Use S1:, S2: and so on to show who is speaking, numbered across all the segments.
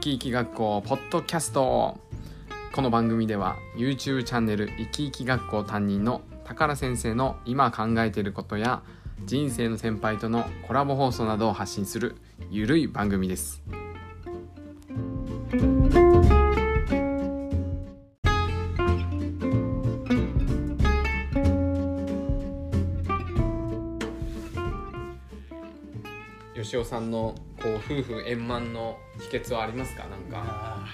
S1: き生き学校ポッドキャスト。この番組では YouTube チャンネル生き生き学校担任の宝先生の今考えていることや人生の先輩とのコラボ放送などを発信するゆるい番組です。吉尾さんのこう夫婦円満の秘訣はありますか？なんか。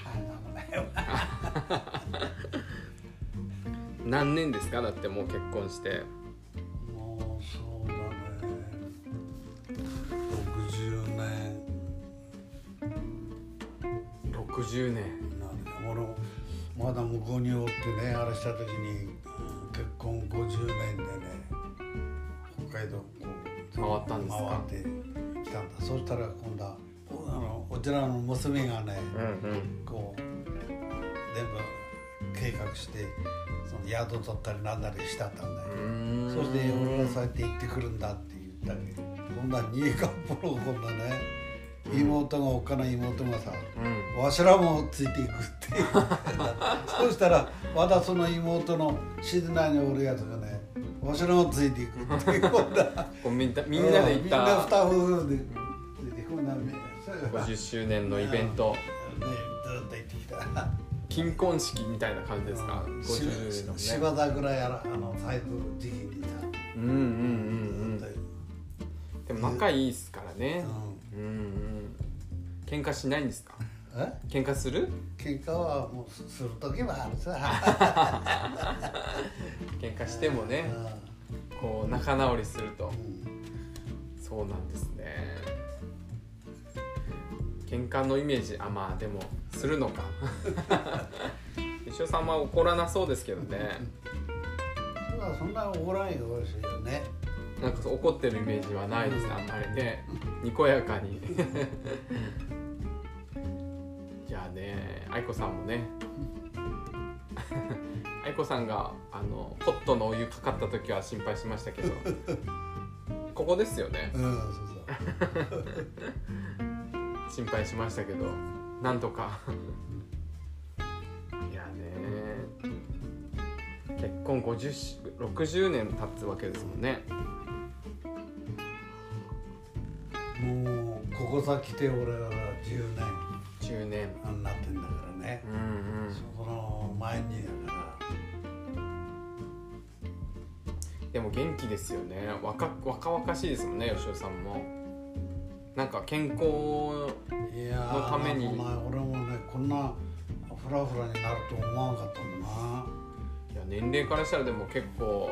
S1: 何年ですか？だってもう結婚して。
S2: もうそうだね。60年。
S1: 60年。
S2: なんだ俺もまだ向こうにおってねあれした時にうん結婚50年でね北海道こう
S1: 回ったんですか？
S2: 回って。きたんだ。そしたら今度はおあのこちらの娘がね、
S1: うんうん。
S2: こう全部計画してその宿取ったりなんだりしたったんだよ、そして俺がそうやって行ってくるんだって言ったけど今度は新潟ポロ今度はね妹がおっかない妹がさ
S1: うん
S2: わしらもついていくってそしたらまだその妹の静内におるやつがねわしらもついていくって
S1: こうみんなみんなで行っ
S2: みんな
S1: た
S2: 二夫婦でついて今度はみそういう
S1: 50周年のイベント。
S2: ねずっと行ってきた。
S1: 金婚式みたいな感じですか？
S2: うん
S1: 50年のね。
S2: 柴田ぐらいあの財布時期にさ。
S1: うんうんうんうんでも仲いいっすからね。
S2: うん。
S1: うんうん。喧嘩しないんですか？
S2: え
S1: 喧嘩する？
S2: 喧嘩はもうすする時もあるさ。
S1: 喧嘩してもねこう仲直りすると。
S2: うん。
S1: そうなんですね。喧嘩のイメージあまあでもするのか。石尾さんは怒らなそうですけどね。
S2: それはそんな怒らんよしいよね。
S1: なんか怒ってるイメージはないですねあんまりね。にこやかに じゃあね愛子さんもね。愛子さんがあのポットのお湯かかった時は心配しましたけど。ここですよね。
S2: うんそうそう。
S1: 心配しましたけど。なんとか。いやね。結婚50し60年経つわけですもんね。
S2: もうここさ来て俺らが10年
S1: 10年。
S2: になってんだからね。
S1: うんうん。
S2: その前にだから。
S1: でも元気ですよね。若若々しいですもんね吉尾さんも。なんか健康
S2: いや
S1: のために。
S2: ーなんか俺もねこんなフラフラになると思わんかったもんな。い
S1: や年齢からしたらでも結構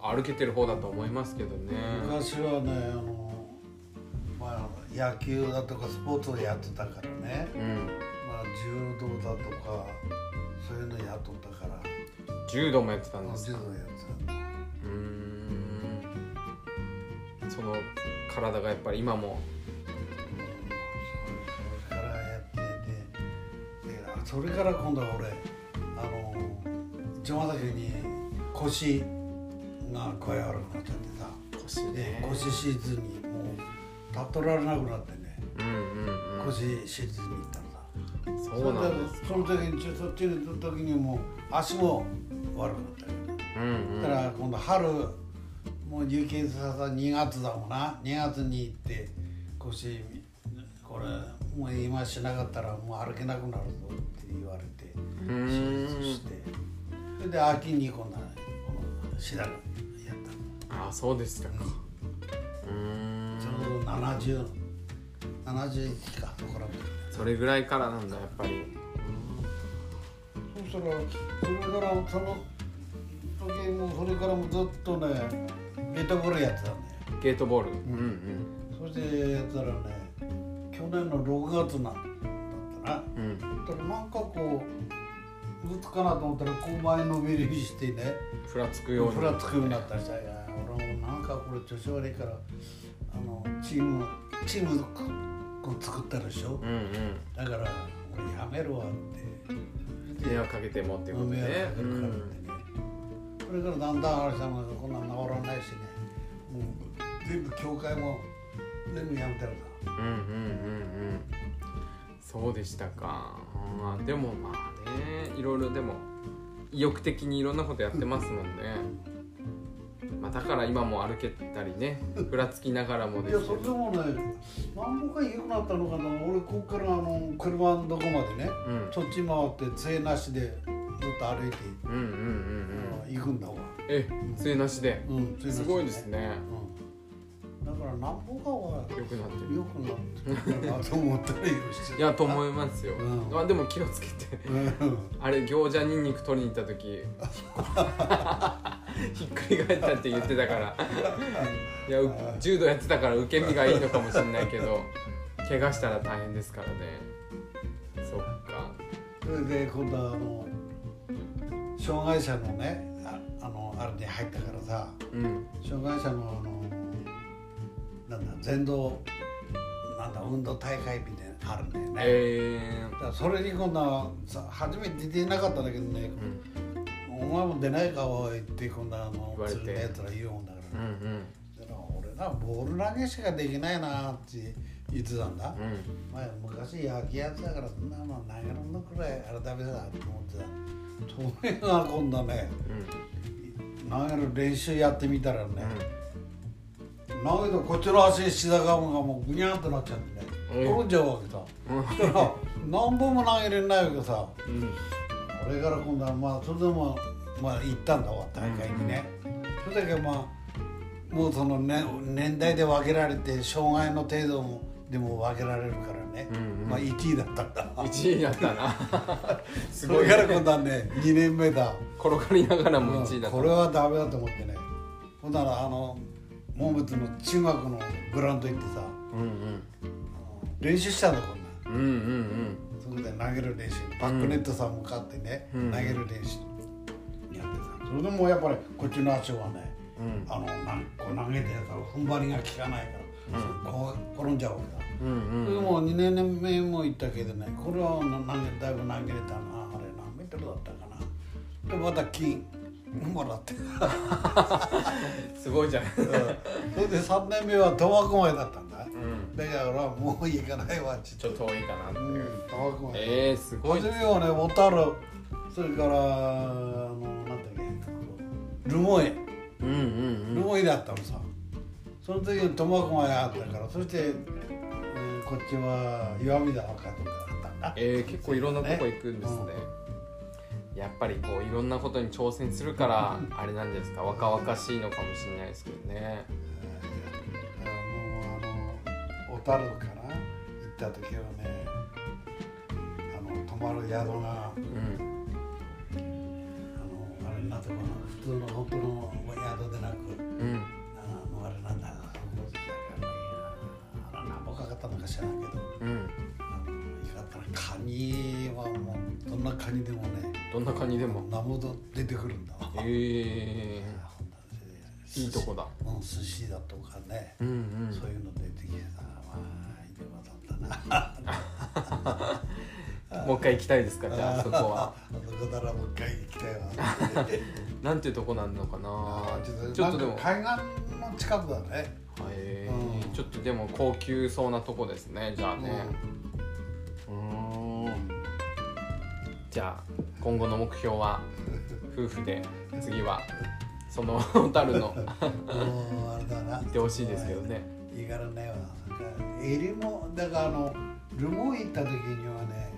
S1: 歩けてる方だと思いますけどね。
S2: 昔はねあの、まあ、野球だとかスポーツをやってたからね、
S1: うん。
S2: まあ、柔道だとかそういうのやっとったから。
S1: 柔道もやってたん
S2: まあ
S1: ですか？
S2: 柔道やって
S1: うーん。その体がやっぱり今も。
S2: たそれからやってて。でそれから今度は俺あの一番先に腰が具合悪くなっちゃってさ。で
S1: 腰ね。
S2: 腰手術にもう立っとられなくなってね
S1: うんうんうん。
S2: 腰手術に行ったのさ
S1: そうなんです
S2: その時にちょそっちに行った時にもう足も悪くなったよ
S1: うんうん。
S2: だから今度春もう有形ささ2月だもんな。2月に行って腰これもう今しなかったらもう歩けなくなるぞって言われて
S1: う
S2: 手術して。それで秋に今度はこの白髪やった。
S1: あそうでしたか。うーん
S2: ちょうど70 71か。ところ
S1: それぐらいからなんだやっぱり。
S2: そしたらそれからその時もそれからもずっとねゲートボールやってたんだよ。
S1: ゲートボール。うんうん。
S2: そしてやったらね去年の6月なんだったな。
S1: うん。
S2: だからなんかこう打つかなと思ったらこう前のめりにしてね
S1: ふらつくように。
S2: ふらつくようになったりした。いや俺もなんかこれ調子悪いからあのチームチームこう作ったでしょ？
S1: うんうん。
S2: だから俺やめるわって。
S1: 迷惑かけてもってことね。
S2: 迷惑かるからってね
S1: ん。
S2: それからだんだんあれしたのがこんなん治らないしね。もう全部教会も全部やめてるか
S1: うんうんうんうんそうでしたか。うんでもまあね。いろいろでも意欲的にいろんなことやってますもんね、まあ、だから今も歩けたりねふらつきながらもで
S2: いや
S1: すけど
S2: それでもね何歩か良くなったのかな。俺こっからあの車のとこまでね
S1: うん。
S2: そっち回って杖なしでずっと歩いて、
S1: うんうんうんうん。
S2: 行くんだわ、
S1: え杖なしで。
S2: うん、杖なし
S1: すごいですね。
S2: うん、だから何歩かは
S1: よくなってる。
S2: 良くなってるなと思ったりして。
S1: いやと思いますよ、
S2: うん。
S1: まあでも気をつけて。
S2: うん。
S1: あれ餃子ニンニク取りに行った時 ひっくり返ったって言ってたから。いやう柔道やってたから受け身がいいのかもしれないけど怪我したら大変ですからね。そっか。
S2: それで今度はあの障害者のねああのあれに入ったからさ
S1: うん。
S2: 障害者のあのなんだ全道なんだ運動大会みたいなのあるんだよね、
S1: え
S2: だからそれに今度はさ初めて出てなかったんだけどね
S1: ー、うん
S2: お前も出ないかおいって今度はあの釣りのやつら言うもんだから、
S1: うんうん。
S2: ら俺なボール投げしかできないなって言ってたんだ、
S1: うん。
S2: まあ、昔野球やってたからそんなの投げるのくらいあれダメだと思ってたそれが今度ね投げる練習やってみたらね、投げてこっちの足膝がもうぐにゃんとなっちゃってね。
S1: うん
S2: 転んじゃうわけさ、そしたら何本も投げれないわけさ。
S1: うんうん
S2: 俺から今度はまあそれでもまあ行ったんだわ大会にね、それだけまあもうその、ね、年代で分けられて障害の程度もでも分けられるからね、
S1: うんうん。
S2: まあ1位だったんだ。
S1: 1位だったな。す
S2: そ
S1: ごい、
S2: れから今度はね2年目だ。
S1: 転がりながらも1位だった。
S2: これはダメだと思ってね。ほんならあの紋別の中学のグラウンド行ってさ
S1: うんうん。
S2: 練習したんだこんな。ん
S1: うんうん
S2: 投げる練習。バックネットさんも買ってね、
S1: うん。
S2: 投げる練習やってさそれでもやっぱりこっちの足はね
S1: うん。
S2: あのなんこう投げてやったら踏ん張りが効かないから、こう転んじゃうわけだ、
S1: うんうん
S2: でもう2年目も行ったけどねこれはな投げだいぶ投げれたなあれ何メートルだったかな。でまた金もらって。
S1: すごいじゃん。
S2: それで3年目は苫小牧だったんだ
S1: うん
S2: だからもう行かないわっち
S1: ちょっと遠いかなって
S2: う。ん
S1: いう
S2: 苫小牧
S1: えー、すごい。
S2: 初めはね小樽。それからあのなんだっけ。留萌。
S1: うんうん
S2: 留萌であったのさ。その時に苫小牧あったからそして、えーこっちは岩見沢かとかあったんだ。
S1: えー、結構いろんなとこ行くんですね、やっぱりこういろんなことに挑戦するからあれなんですか。若々しいのかもしれないですけどね
S2: あの小樽かな？行った時はねあの泊まる宿があの
S1: うん。
S2: あれなんとかな普通の本当の宿でなく
S1: うん。
S2: あのあれなんだあれ何本かかったのか知らんけど
S1: うん。
S2: あのいかったらカニはもうどんなカニでもね
S1: どんなカニでも。
S2: 生も出てくるんだわ。
S1: えー、いいとこだ。
S2: うん寿司だとかね、
S1: うんうん。
S2: そういうの出てきてさまあいいとこだったな
S1: もう一回行きたいですかじゃあそこは。
S2: あそこならもう一回行きたいわ。
S1: なんていうとこなのかな。
S2: あ
S1: ち
S2: ちょっと
S1: でも。
S2: 海岸の近くだね。
S1: へ
S2: うん。
S1: ーちょっとでも高級そうなとこですねじゃあね。うーん。じゃあ今後の目標は 夫婦で次はその小樽の 行ってほしいですけどね
S2: いいからね襟もだからあのルモ行った時にはね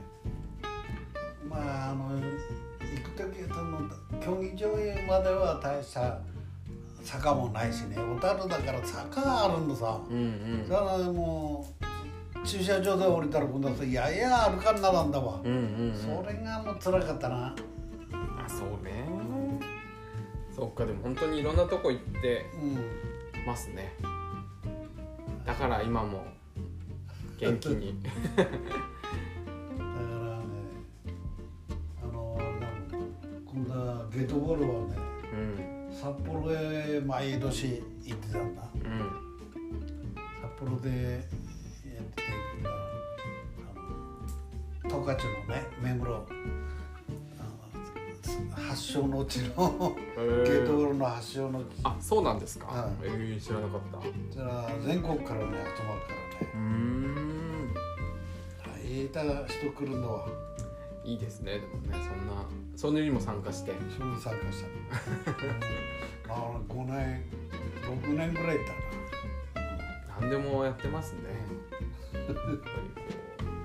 S2: まああの行く時その競技場までは大した坂もないしね。小樽だから坂があるのさ。
S1: うんうん。
S2: だからもう駐車場で降りたら今度はさやや歩かんならんだわ、
S1: うんうんうん。
S2: それがもう辛かったな。
S1: あそうね。そっかでも本当にいろんなとこ行って
S2: うん。
S1: ますね。だから今も元気に。
S2: だからねあのなん今度はゲートボールはね
S1: うん。
S2: 札幌へ毎年行ってたんだ。
S1: うん。
S2: 札幌でやっててあの十勝のね目黒発祥の地のゲートボールの発祥の地。
S1: あそうなんですか、
S2: はい。
S1: えー、知らなかった。う
S2: それは全国からね集まるからね。
S1: ーん。
S2: ええた人来るのは。い
S1: いですね。でもねそんなそれにも参加して。
S2: それに参加した あ5年6年ぐらいいたな。
S1: 何でもやってますね。やっぱり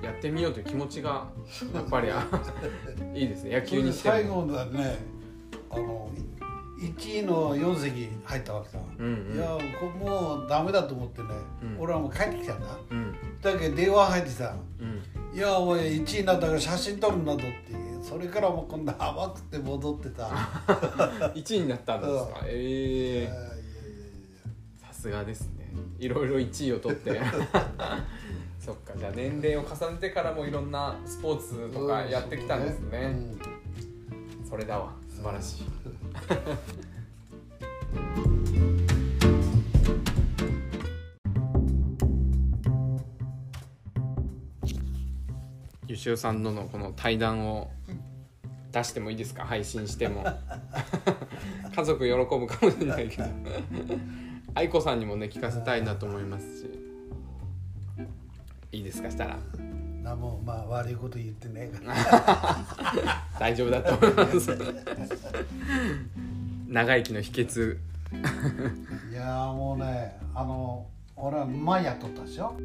S1: やってみようという気持ちがやっぱりあ いいですね。野球にしても。
S2: 最後だねあの1位の4席入ったわけさ、
S1: うんうん。
S2: いやこもうダメだと思ってね、
S1: うん。
S2: 俺はもう帰ってきたんだ。
S1: うん。
S2: だけど電話入ってさ
S1: うん「
S2: いやお前1位になったから写真撮るんだぞ」ってそれからもう今度甘くて戻ってた。
S1: 1位になったんですか？
S2: い
S1: ええ
S2: やいやいやいや。
S1: さすがですね。いろいろ1位を取って そっかじゃあ年齢を重ねてからもいろんなスポーツとかやってきたんですね。それだわ。素晴らしい。ゆしおさんとのこの対談を出してもいいですか？配信しても。家族喜ぶかもしれないけど。愛子さんにもね聞かせたいなと思いますしいいですかしたら。
S2: うん何もまあ悪いこと言ってねえから。
S1: 大丈夫だと思います。長生きの秘訣。
S2: いやもうねあの俺は前やっとったでしょ